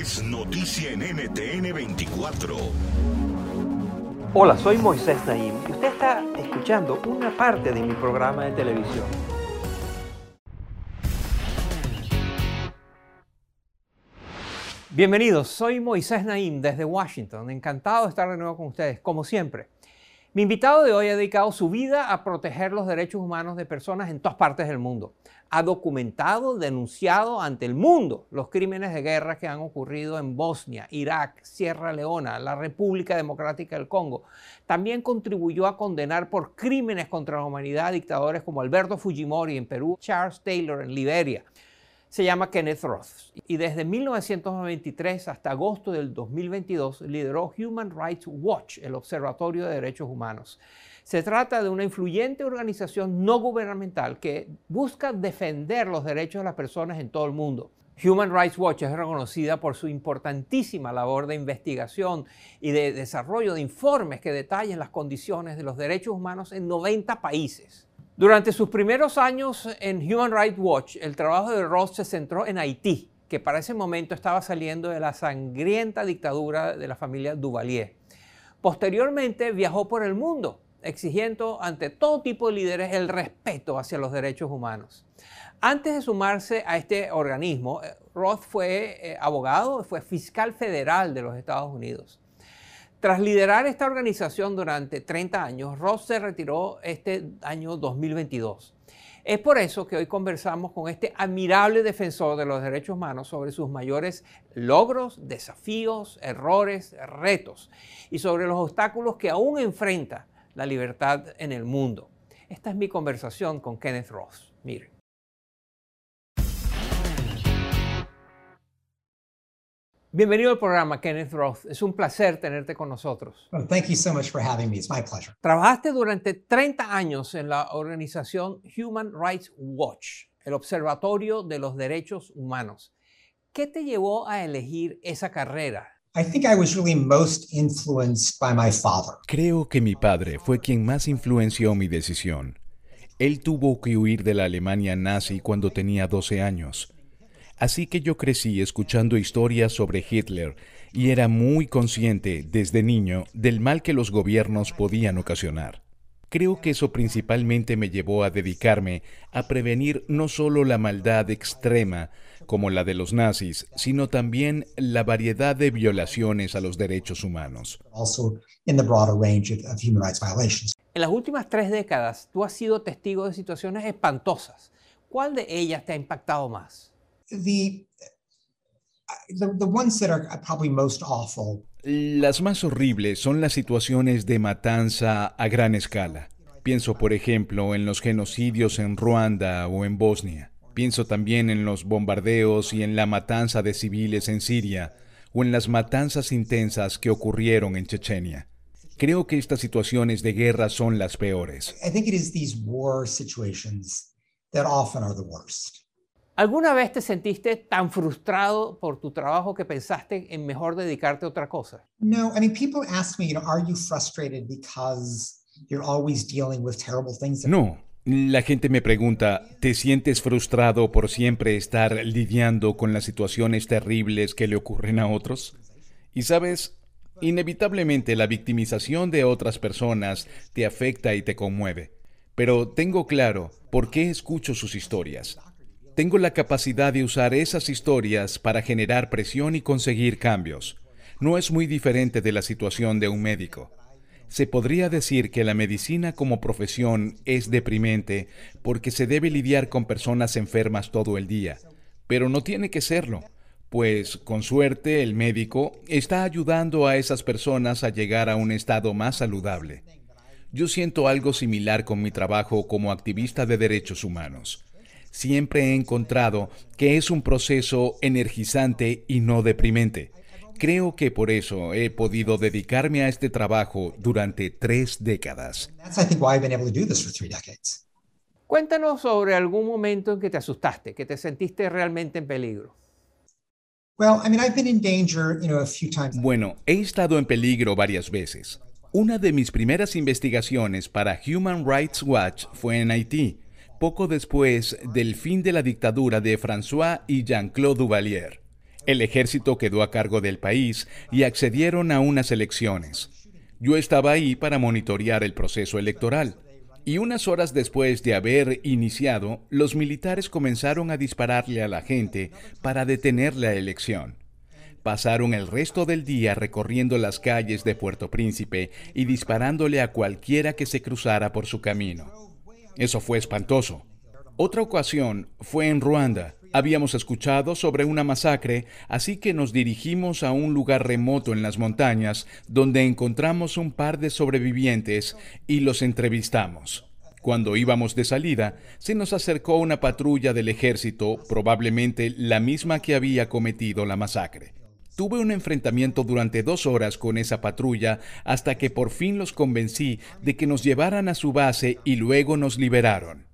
es noticia en NTN 24. Hola, soy Moisés Naim y usted está escuchando una parte de mi programa de televisión. Bienvenidos, soy Moisés Naim desde Washington. Encantado de estar de nuevo con ustedes, como siempre. Mi invitado de hoy ha dedicado su vida a proteger los derechos humanos de personas en todas partes del mundo. Ha documentado, denunciado ante el mundo los crímenes de guerra que han ocurrido en Bosnia, Irak, Sierra Leona, la República Democrática del Congo. También contribuyó a condenar por crímenes contra la humanidad dictadores como Alberto Fujimori en Perú, Charles Taylor en Liberia se llama Kenneth Roth y desde 1993 hasta agosto del 2022 lideró Human Rights Watch, el Observatorio de Derechos Humanos. Se trata de una influyente organización no gubernamental que busca defender los derechos de las personas en todo el mundo. Human Rights Watch es reconocida por su importantísima labor de investigación y de desarrollo de informes que detallan las condiciones de los derechos humanos en 90 países. Durante sus primeros años en Human Rights Watch, el trabajo de Ross se centró en Haití, que para ese momento estaba saliendo de la sangrienta dictadura de la familia Duvalier. Posteriormente viajó por el mundo, exigiendo ante todo tipo de líderes el respeto hacia los derechos humanos. Antes de sumarse a este organismo, eh, Roth fue eh, abogado, fue fiscal federal de los Estados Unidos. Tras liderar esta organización durante 30 años, Ross se retiró este año 2022. Es por eso que hoy conversamos con este admirable defensor de los derechos humanos sobre sus mayores logros, desafíos, errores, retos y sobre los obstáculos que aún enfrenta la libertad en el mundo. Esta es mi conversación con Kenneth Ross. Miren. Bienvenido al programa, Kenneth Roth. Es un placer tenerte con nosotros. Well, thank you so much for having me. It's my pleasure. Trabajaste durante 30 años en la organización Human Rights Watch, el Observatorio de los Derechos Humanos. ¿Qué te llevó a elegir esa carrera? I think I was really most influenced by my father. Creo que mi padre fue quien más influenció mi decisión. Él tuvo que huir de la Alemania nazi cuando tenía 12 años Así que yo crecí escuchando historias sobre Hitler y era muy consciente desde niño del mal que los gobiernos podían ocasionar. Creo que eso principalmente me llevó a dedicarme a prevenir no solo la maldad extrema, como la de los nazis, sino también la variedad de violaciones a los derechos humanos. En las últimas tres décadas, tú has sido testigo de situaciones espantosas. ¿Cuál de ellas te ha impactado más? Las más horribles son las situaciones de matanza a gran escala. Pienso, por ejemplo, en los genocidios en Ruanda o en Bosnia. Pienso también en los bombardeos y en la matanza de civiles en Siria o en las matanzas intensas que ocurrieron en Chechenia. Creo que estas situaciones de guerra son las peores. ¿Alguna vez te sentiste tan frustrado por tu trabajo que pensaste en mejor dedicarte a otra cosa? No, I mean, people ask me, you know, are you frustrated because you're always dealing with terrible things? No. La gente me pregunta, ¿te sientes frustrado por siempre estar lidiando con las situaciones terribles que le ocurren a otros? Y sabes, inevitablemente la victimización de otras personas te afecta y te conmueve. Pero tengo claro por qué escucho sus historias. Tengo la capacidad de usar esas historias para generar presión y conseguir cambios. No es muy diferente de la situación de un médico. Se podría decir que la medicina como profesión es deprimente porque se debe lidiar con personas enfermas todo el día, pero no tiene que serlo, pues con suerte el médico está ayudando a esas personas a llegar a un estado más saludable. Yo siento algo similar con mi trabajo como activista de derechos humanos siempre he encontrado que es un proceso energizante y no deprimente. Creo que por eso he podido dedicarme a este trabajo durante tres décadas. Cuéntanos sobre algún momento en que te asustaste, que te sentiste realmente en peligro. Bueno, he estado en peligro varias veces. Una de mis primeras investigaciones para Human Rights Watch fue en Haití poco después del fin de la dictadura de François y Jean-Claude Duvalier. El ejército quedó a cargo del país y accedieron a unas elecciones. Yo estaba ahí para monitorear el proceso electoral. Y unas horas después de haber iniciado, los militares comenzaron a dispararle a la gente para detener la elección. Pasaron el resto del día recorriendo las calles de Puerto Príncipe y disparándole a cualquiera que se cruzara por su camino. Eso fue espantoso. Otra ocasión fue en Ruanda. Habíamos escuchado sobre una masacre, así que nos dirigimos a un lugar remoto en las montañas, donde encontramos un par de sobrevivientes y los entrevistamos. Cuando íbamos de salida, se nos acercó una patrulla del ejército, probablemente la misma que había cometido la masacre. Tuve un enfrentamiento durante dos horas con esa patrulla hasta que por fin los convencí de que nos llevaran a su base y luego nos liberaron.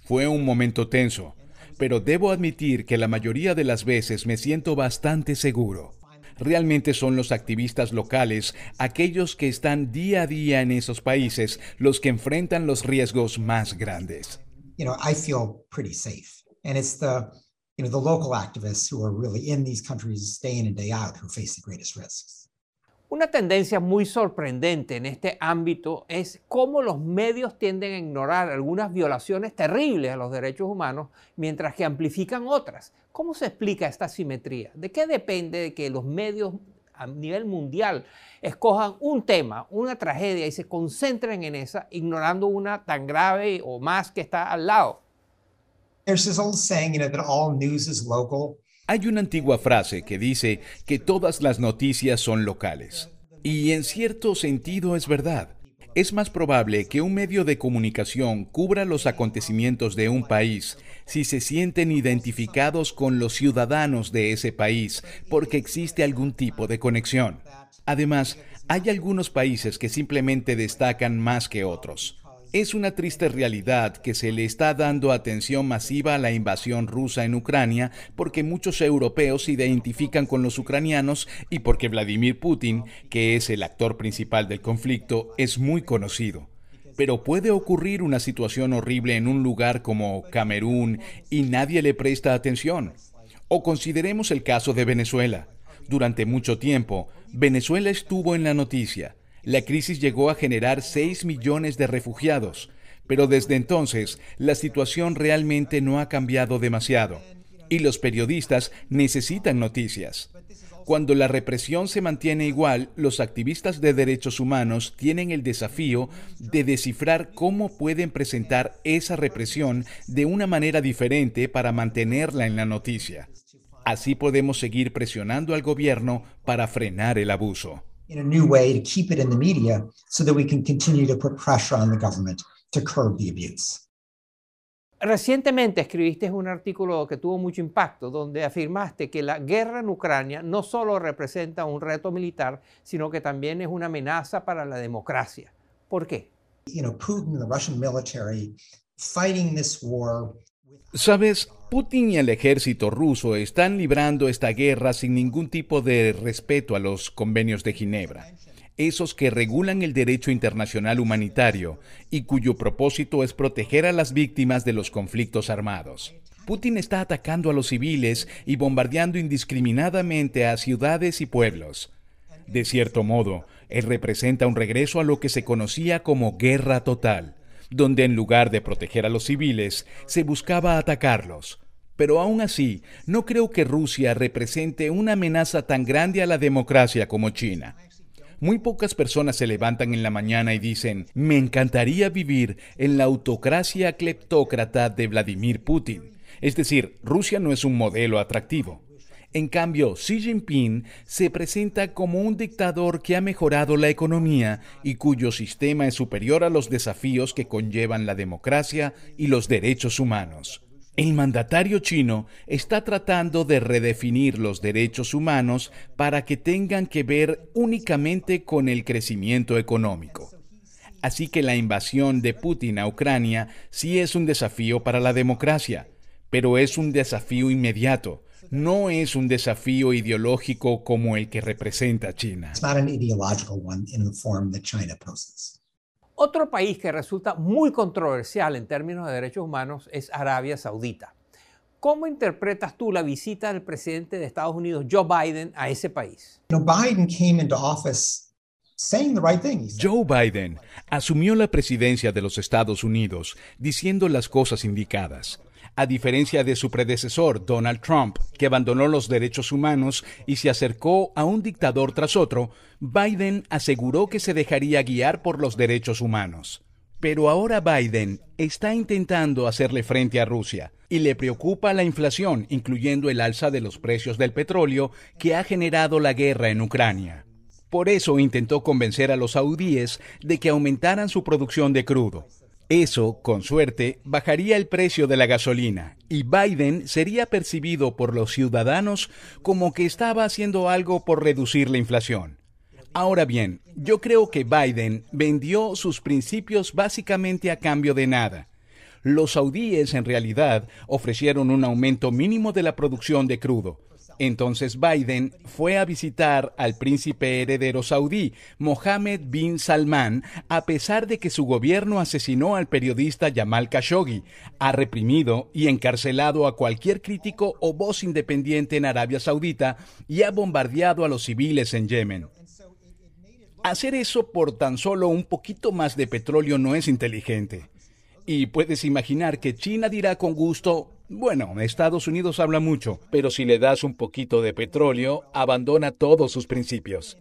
Fue un momento tenso, pero debo admitir que la mayoría de las veces me siento bastante seguro. Realmente son los activistas locales, aquellos que están día a día en esos países, los que enfrentan los riesgos más grandes. You know, I feel pretty safe. And it's the, you know, the local activists who are really in these countries day in and day out who face the greatest risks. Una tendencia muy sorprendente en este ámbito es cómo los medios tienden a ignorar algunas violaciones terribles a los derechos humanos mientras que amplifican otras. ¿Cómo se explica esta simetría? ¿De qué depende de que los medios a nivel mundial escojan un tema, una tragedia y se concentren en esa, ignorando una tan grave o más que está al lado? Hay una antigua frase que dice que todas las noticias son locales. Y en cierto sentido es verdad. Es más probable que un medio de comunicación cubra los acontecimientos de un país si se sienten identificados con los ciudadanos de ese país porque existe algún tipo de conexión. Además, hay algunos países que simplemente destacan más que otros. Es una triste realidad que se le está dando atención masiva a la invasión rusa en Ucrania porque muchos europeos se identifican con los ucranianos y porque Vladimir Putin, que es el actor principal del conflicto, es muy conocido. Pero puede ocurrir una situación horrible en un lugar como Camerún y nadie le presta atención. O consideremos el caso de Venezuela. Durante mucho tiempo, Venezuela estuvo en la noticia la crisis llegó a generar 6 millones de refugiados, pero desde entonces la situación realmente no ha cambiado demasiado y los periodistas necesitan noticias. Cuando la represión se mantiene igual, los activistas de derechos humanos tienen el desafío de descifrar cómo pueden presentar esa represión de una manera diferente para mantenerla en la noticia. Así podemos seguir presionando al gobierno para frenar el abuso in a new way to keep it in the media so that we can continue to put pressure on the government to curb the abuse. Recientemente escribiste un artículo que tuvo mucho impacto, donde afirmaste que la guerra en Ucrania no solo representa un reto militar, sino que también es una amenaza para la democracia. ¿Por qué? You know, Putin the Russian military fighting this war. Sabes, Putin y el ejército ruso están librando esta guerra sin ningún tipo de respeto a los convenios de Ginebra, esos que regulan el derecho internacional humanitario y cuyo propósito es proteger a las víctimas de los conflictos armados. Putin está atacando a los civiles y bombardeando indiscriminadamente a ciudades y pueblos. De cierto modo, él representa un regreso a lo que se conocía como guerra total donde en lugar de proteger a los civiles, se buscaba atacarlos. Pero aún así, no creo que Rusia represente una amenaza tan grande a la democracia como China. Muy pocas personas se levantan en la mañana y dicen, me encantaría vivir en la autocracia cleptócrata de Vladimir Putin. Es decir, Rusia no es un modelo atractivo. En cambio, Xi Jinping se presenta como un dictador que ha mejorado la economía y cuyo sistema es superior a los desafíos que conllevan la democracia y los derechos humanos. El mandatario chino está tratando de redefinir los derechos humanos para que tengan que ver únicamente con el crecimiento económico. Así que la invasión de Putin a Ucrania sí es un desafío para la democracia, pero es un desafío inmediato, no es un desafío ideológico como el que representa China. Otro país que resulta muy controversial en términos de derechos humanos es Arabia Saudita. ¿Cómo interpretas tú la visita del presidente de Estados Unidos, Joe Biden, a ese país? Biden came into office saying the right thing. Joe Biden asumió la presidencia de los Estados Unidos diciendo las cosas indicadas. A diferencia de su predecesor, Donald Trump, que abandonó los derechos humanos y se acercó a un dictador tras otro, Biden aseguró que se dejaría guiar por los derechos humanos. Pero ahora Biden está intentando hacerle frente a Rusia y le preocupa la inflación, incluyendo el alza de los precios del petróleo que ha generado la guerra en Ucrania. Por eso intentó convencer a los saudíes de que aumentaran su producción de crudo. Eso, con suerte, bajaría el precio de la gasolina y Biden sería percibido por los ciudadanos como que estaba haciendo algo por reducir la inflación. Ahora bien, yo creo que Biden vendió sus principios básicamente a cambio de nada. Los saudíes en realidad ofrecieron un aumento mínimo de la producción de crudo. Entonces Biden fue a visitar al príncipe heredero saudí, Mohammed bin Salman, a pesar de que su gobierno asesinó al periodista Jamal Khashoggi, ha reprimido y encarcelado a cualquier crítico o voz independiente en Arabia Saudita y ha bombardeado a los civiles en Yemen. Hacer eso por tan solo un poquito más de petróleo no es inteligente. Y puedes imaginar que China dirá con gusto, bueno, Estados Unidos habla mucho, pero si le das un poquito de petróleo, abandona todos sus principios.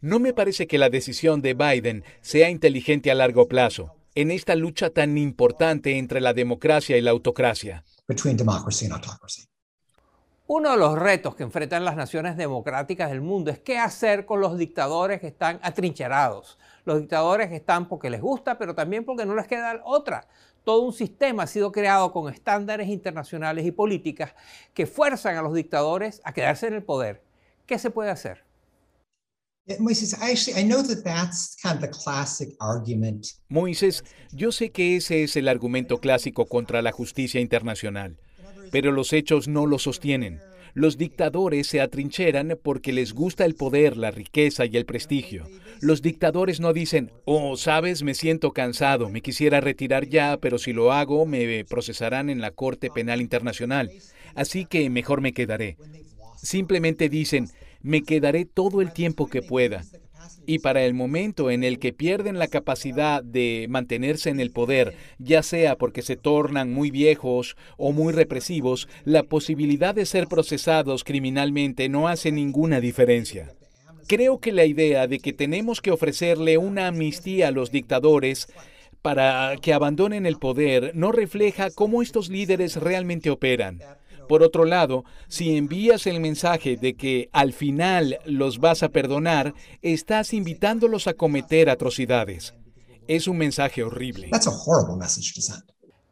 No me parece que la decisión de Biden sea inteligente a largo plazo, en esta lucha tan importante entre la democracia y la autocracia. Uno de los retos que enfrentan las naciones democráticas del mundo es qué hacer con los dictadores que están atrincherados. Los dictadores que están porque les gusta, pero también porque no les queda otra. Todo un sistema ha sido creado con estándares internacionales y políticas que fuerzan a los dictadores a quedarse en el poder. ¿Qué se puede hacer? Moisés, yo sé que ese es el argumento clásico contra la justicia internacional pero los hechos no lo sostienen. Los dictadores se atrincheran porque les gusta el poder, la riqueza y el prestigio. Los dictadores no dicen, oh, sabes, me siento cansado, me quisiera retirar ya, pero si lo hago me procesarán en la Corte Penal Internacional, así que mejor me quedaré. Simplemente dicen, me quedaré todo el tiempo que pueda y para el momento en el que pierden la capacidad de mantenerse en el poder, ya sea porque se tornan muy viejos o muy represivos, la posibilidad de ser procesados criminalmente no hace ninguna diferencia. Creo que la idea de que tenemos que ofrecerle una amnistía a los dictadores para que abandonen el poder no refleja cómo estos líderes realmente operan. Por otro lado, si envías el mensaje de que al final los vas a perdonar, estás invitándolos a cometer atrocidades. Es un mensaje horrible.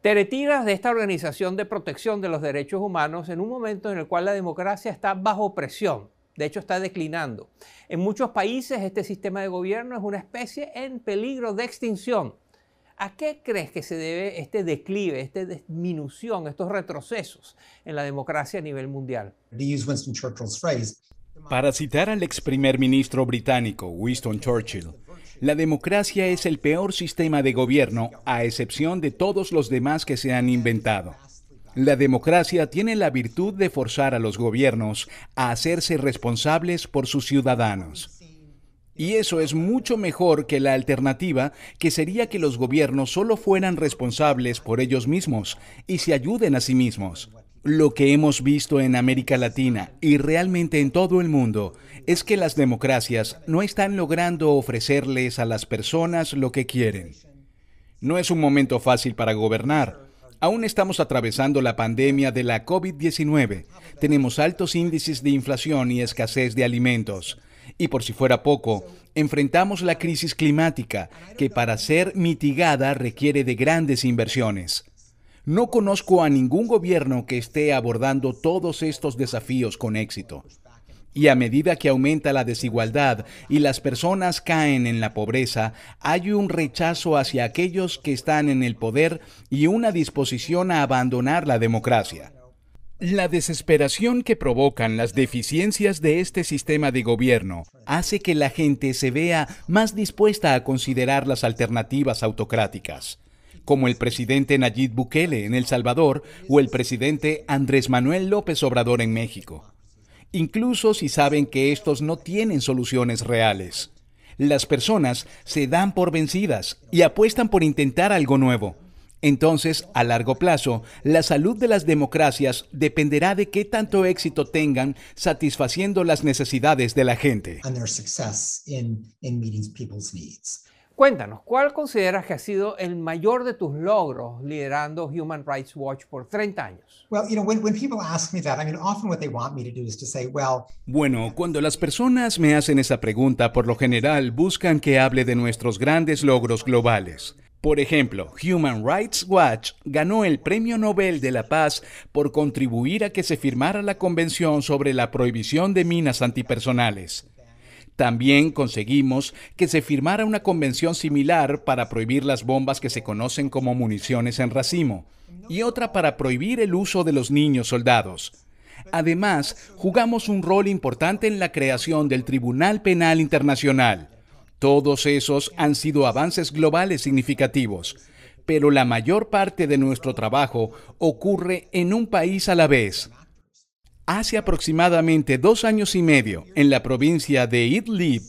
Te retiras de esta organización de protección de los derechos humanos en un momento en el cual la democracia está bajo presión. De hecho, está declinando. En muchos países este sistema de gobierno es una especie en peligro de extinción. ¿A qué crees que se debe este declive, esta disminución, estos retrocesos en la democracia a nivel mundial? Para citar al ex primer ministro británico Winston Churchill, la democracia es el peor sistema de gobierno a excepción de todos los demás que se han inventado. La democracia tiene la virtud de forzar a los gobiernos a hacerse responsables por sus ciudadanos. Y eso es mucho mejor que la alternativa, que sería que los gobiernos solo fueran responsables por ellos mismos y se ayuden a sí mismos. Lo que hemos visto en América Latina y realmente en todo el mundo es que las democracias no están logrando ofrecerles a las personas lo que quieren. No es un momento fácil para gobernar. Aún estamos atravesando la pandemia de la COVID-19. Tenemos altos índices de inflación y escasez de alimentos. Y por si fuera poco, enfrentamos la crisis climática, que para ser mitigada requiere de grandes inversiones. No conozco a ningún gobierno que esté abordando todos estos desafíos con éxito. Y a medida que aumenta la desigualdad y las personas caen en la pobreza, hay un rechazo hacia aquellos que están en el poder y una disposición a abandonar la democracia. La desesperación que provocan las deficiencias de este sistema de gobierno hace que la gente se vea más dispuesta a considerar las alternativas autocráticas. como el presidente Nayib Bukele en El Salvador o el presidente Andrés Manuel López Obrador en México. Incluso si saben que estos no tienen soluciones reales. Las personas se dan por vencidas y apuestan por intentar algo nuevo. Entonces, a largo plazo, la salud de las democracias dependerá de qué tanto éxito tengan satisfaciendo las necesidades de la gente. Cuéntanos, ¿cuál consideras que ha sido el mayor de tus logros liderando Human Rights Watch por 30 años? Bueno, cuando las personas me hacen esa pregunta, por lo general buscan que hable de nuestros grandes logros globales. Por ejemplo, Human Rights Watch ganó el Premio Nobel de la Paz por contribuir a que se firmara la Convención sobre la Prohibición de Minas Antipersonales. También conseguimos que se firmara una convención similar para prohibir las bombas que se conocen como municiones en racimo y otra para prohibir el uso de los niños soldados. Además, jugamos un rol importante en la creación del Tribunal Penal Internacional. Todos esos han sido avances globales significativos, pero la mayor parte de nuestro trabajo ocurre en un país a la vez. Hace aproximadamente dos años y medio, en la provincia de Idlib,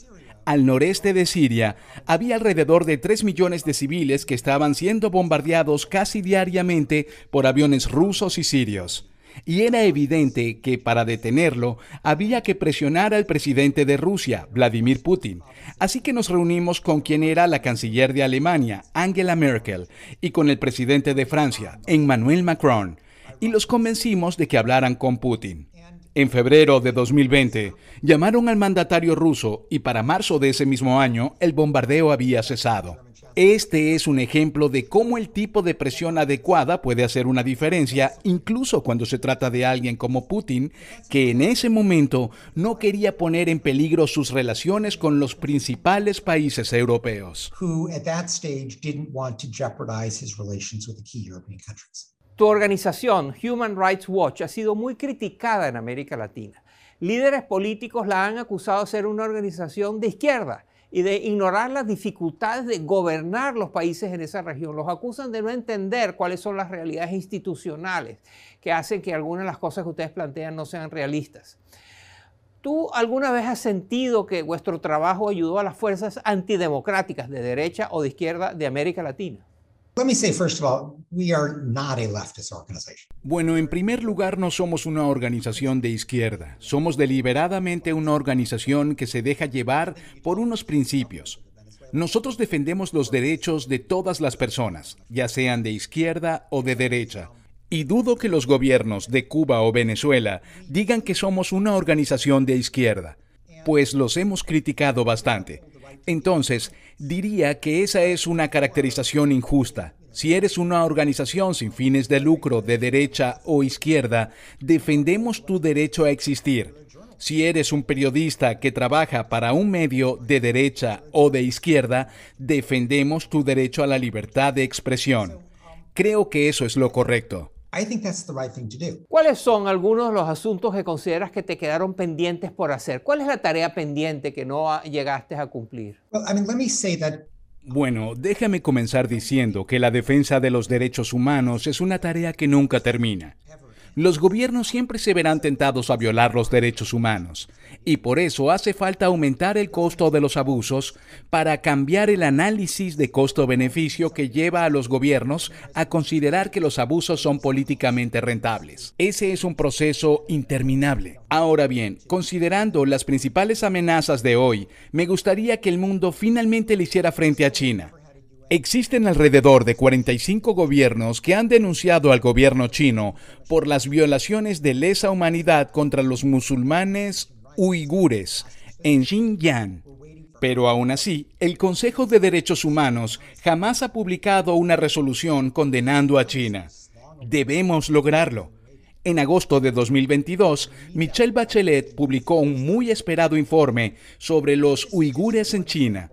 al noreste de Siria, había alrededor de 3 millones de civiles que estaban siendo bombardeados casi diariamente por aviones rusos y sirios. Y era evidente que para detenerlo había que presionar al presidente de Rusia, Vladimir Putin. Así que nos reunimos con quien era la canciller de Alemania, Angela Merkel, y con el presidente de Francia, Emmanuel Macron, y los convencimos de que hablaran con Putin. En febrero de 2020, llamaron al mandatario ruso y para marzo de ese mismo año el bombardeo había cesado. Este es un ejemplo de cómo el tipo de presión adecuada puede hacer una diferencia, incluso cuando se trata de alguien como Putin, que en ese momento no quería poner en peligro sus relaciones con los principales países europeos. Tu organización, Human Rights Watch, ha sido muy criticada en América Latina. Líderes políticos la han acusado de ser una organización de izquierda y de ignorar las dificultades de gobernar los países en esa región. Los acusan de no entender cuáles son las realidades institucionales que hacen que algunas de las cosas que ustedes plantean no sean realistas. ¿Tú alguna vez has sentido que vuestro trabajo ayudó a las fuerzas antidemocráticas de derecha o de izquierda de América Latina? Bueno, en primer lugar, no somos una organización de izquierda. Somos deliberadamente una organización que se deja llevar por unos principios. Nosotros defendemos los derechos de todas las personas, ya sean de izquierda o de derecha. Y dudo que los gobiernos de Cuba o Venezuela digan que somos una organización de izquierda, pues los hemos criticado bastante. Entonces, diría que esa es una caracterización injusta. Si eres una organización sin fines de lucro de derecha o izquierda, defendemos tu derecho a existir. Si eres un periodista que trabaja para un medio de derecha o de izquierda, defendemos tu derecho a la libertad de expresión. Creo que eso es lo correcto. ¿Cuáles son algunos de los asuntos que consideras que te quedaron pendientes por hacer? ¿Cuál es la tarea pendiente que no llegaste a cumplir? Bueno, déjame comenzar diciendo que la defensa de los derechos humanos es una tarea que nunca termina. Los gobiernos siempre se verán tentados a violar los derechos humanos, y por eso hace falta aumentar el costo de los abusos para cambiar el análisis de costo-beneficio que lleva a los gobiernos a considerar que los abusos son políticamente rentables. Ese es un proceso interminable. Ahora bien, considerando las principales amenazas de hoy, me gustaría que el mundo finalmente le hiciera frente a China. Existen alrededor de 45 gobiernos que han denunciado al gobierno chino por las violaciones de lesa humanidad contra los musulmanes uigures en Xinjiang. Pero aún así, el Consejo de Derechos Humanos jamás ha publicado una resolución condenando a China. Debemos lograrlo. En agosto de 2022, Michelle Bachelet publicó un muy esperado informe sobre los uigures en China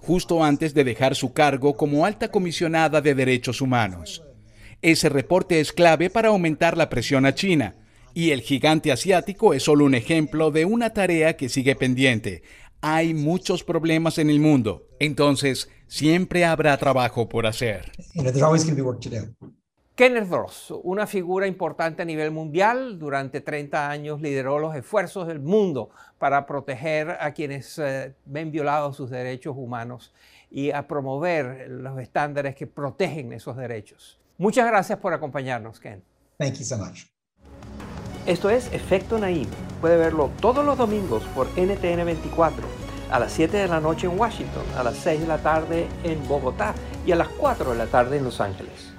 justo antes de dejar su cargo como alta comisionada de derechos humanos. Ese reporte es clave para aumentar la presión a China, y el gigante asiático es solo un ejemplo de una tarea que sigue pendiente. Hay muchos problemas en el mundo, entonces siempre habrá trabajo por hacer. Kenneth Ross, una figura importante a nivel mundial, durante 30 años lideró los esfuerzos del mundo para proteger a quienes eh, ven violados sus derechos humanos y a promover los estándares que protegen esos derechos. Muchas gracias por acompañarnos, Ken. Thank you so much. Esto es Efecto Naim. Puede verlo todos los domingos por NTN 24, a las 7 de la noche en Washington, a las 6 de la tarde en Bogotá y a las 4 de la tarde en Los Ángeles.